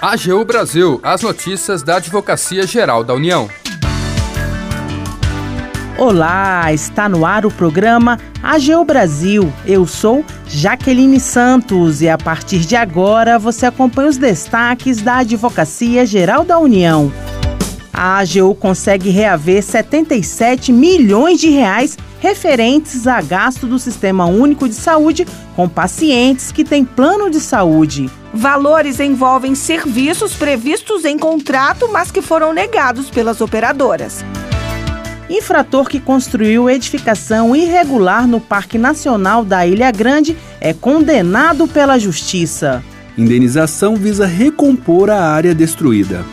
AGU Brasil, as notícias da Advocacia Geral da União. Olá, está no ar o programa AGU Brasil. Eu sou Jaqueline Santos e a partir de agora você acompanha os destaques da Advocacia Geral da União. A AGU consegue reaver 77 milhões de reais referentes a gasto do Sistema Único de Saúde com pacientes que têm plano de saúde. Valores envolvem serviços previstos em contrato, mas que foram negados pelas operadoras. Infrator que construiu edificação irregular no Parque Nacional da Ilha Grande é condenado pela Justiça. Indenização visa recompor a área destruída.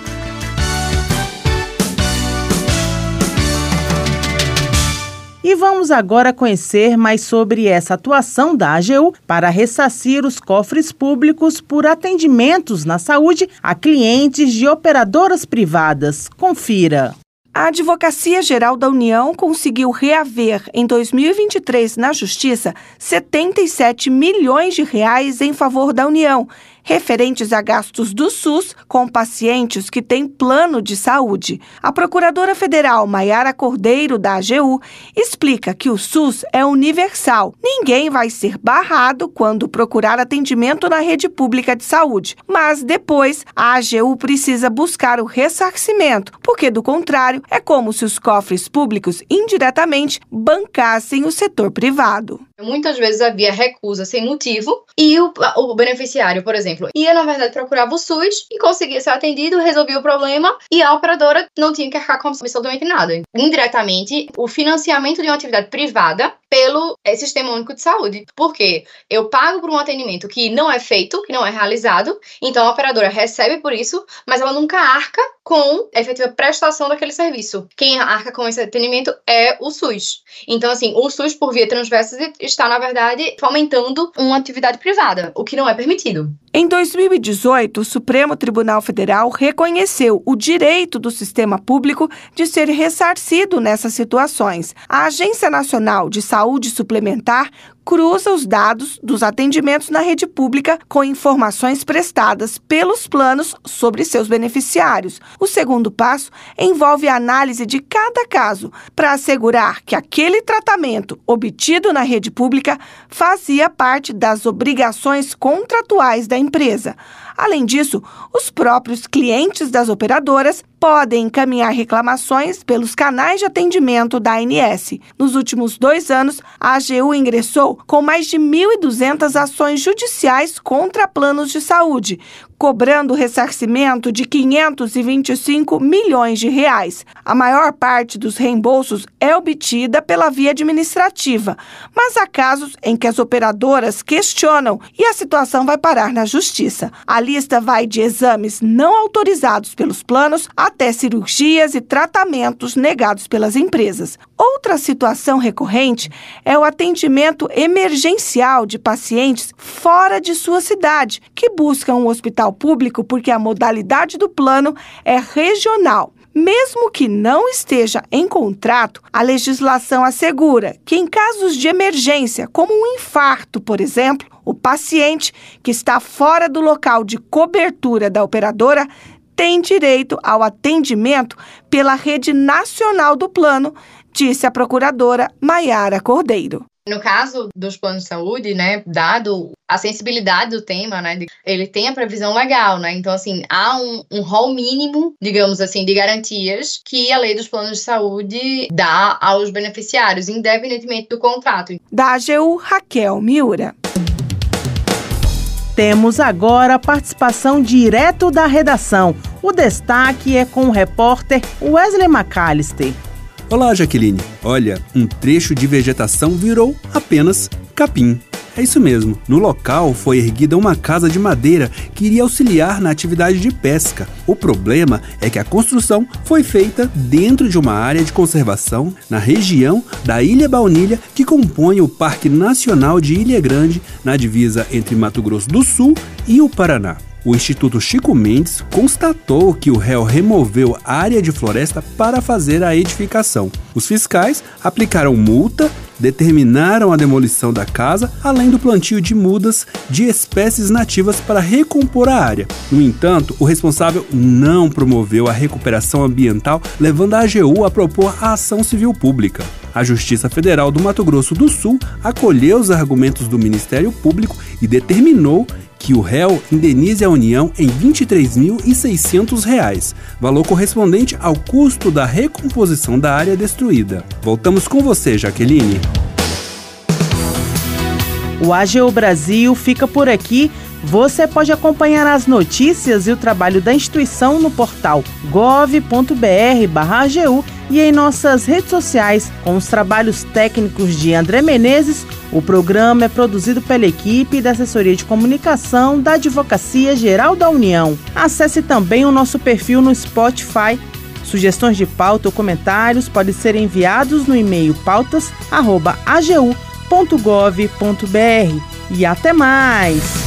E vamos agora conhecer mais sobre essa atuação da AGU para ressarcir os cofres públicos por atendimentos na saúde a clientes de operadoras privadas. Confira. A Advocacia Geral da União conseguiu reaver em 2023 na Justiça 77 milhões de reais em favor da União referentes a gastos do SUS com pacientes que têm plano de saúde. A Procuradora Federal Maiara Cordeiro, da AGU, explica que o SUS é universal. Ninguém vai ser barrado quando procurar atendimento na rede pública de saúde. Mas depois, a AGU precisa buscar o ressarcimento, porque, do contrário, é como se os cofres públicos indiretamente bancassem o setor privado. Muitas vezes havia recusa sem motivo e o, o beneficiário, por exemplo, ia na verdade procurar o SUS e conseguia ser atendido, resolvia o problema e a operadora não tinha que arcar com absolutamente nada. Indiretamente, o financiamento de uma atividade privada pelo é, Sistema Único de Saúde. Porque eu pago por um atendimento que não é feito, que não é realizado, então a operadora recebe por isso, mas ela nunca arca com a efetiva prestação daquele serviço. Quem arca com esse atendimento é o SUS. Então, assim, o SUS, por via transversa, está, na verdade, fomentando uma atividade privada, o que não é permitido. Em 2018, o Supremo Tribunal Federal reconheceu o direito do sistema público de ser ressarcido nessas situações. A Agência Nacional de Saúde Suplementar cruza os dados dos atendimentos na rede pública com informações prestadas pelos planos sobre seus beneficiários. O segundo passo envolve a análise de cada caso para assegurar que aquele tratamento obtido na rede pública fazia parte das obrigações contratuais da empresa. Além disso, os próprios clientes das operadoras podem encaminhar reclamações pelos canais de atendimento da ANS. Nos últimos dois anos, a AGU ingressou com mais de 1.200 ações judiciais contra planos de saúde, cobrando ressarcimento de 525 milhões de reais. A maior parte dos reembolsos é obtida pela via administrativa, mas há casos em que as operadoras questionam e a situação vai parar na justiça. A lista vai de exames não autorizados pelos planos até cirurgias e tratamentos negados pelas empresas. Outra situação recorrente é o atendimento emergencial de pacientes fora de sua cidade, que buscam um hospital hospital público porque a modalidade do plano é regional. Mesmo que não esteja em contrato, a legislação assegura que, em casos de emergência, como um infarto, por exemplo, o paciente que está fora do local de cobertura da operadora tem direito ao atendimento pela rede nacional do plano, disse a procuradora Maiara Cordeiro. No caso dos planos de saúde, né, dado a sensibilidade do tema, né, ele tem a previsão legal, né, então, assim, há um, um rol mínimo, digamos assim, de garantias que a lei dos planos de saúde dá aos beneficiários, independentemente do contrato. Da AGU, Raquel Miura. Temos agora a participação direto da redação. O destaque é com o repórter Wesley McAllister. Olá, Jaqueline. Olha, um trecho de vegetação virou apenas capim. É isso mesmo. No local foi erguida uma casa de madeira que iria auxiliar na atividade de pesca. O problema é que a construção foi feita dentro de uma área de conservação na região da Ilha Baunilha, que compõe o Parque Nacional de Ilha Grande, na divisa entre Mato Grosso do Sul e o Paraná. O Instituto Chico Mendes constatou que o réu removeu área de floresta para fazer a edificação. Os fiscais aplicaram multa determinaram a demolição da casa, além do plantio de mudas de espécies nativas para recompor a área. No entanto, o responsável não promoveu a recuperação ambiental, levando a AGU a propor a ação civil pública. A Justiça Federal do Mato Grosso do Sul acolheu os argumentos do Ministério Público e determinou que o réu indenize a União em R$ 23.600, valor correspondente ao custo da recomposição da área destruída. Voltamos com você, Jaqueline. O AGU Brasil fica por aqui. Você pode acompanhar as notícias e o trabalho da instituição no portal gov.br/agu e em nossas redes sociais com os trabalhos técnicos de André Menezes. O programa é produzido pela equipe da Assessoria de Comunicação da Advocacia Geral da União. Acesse também o nosso perfil no Spotify. Sugestões de pauta ou comentários podem ser enviados no e-mail pautas@agu www.gov.br. E até mais!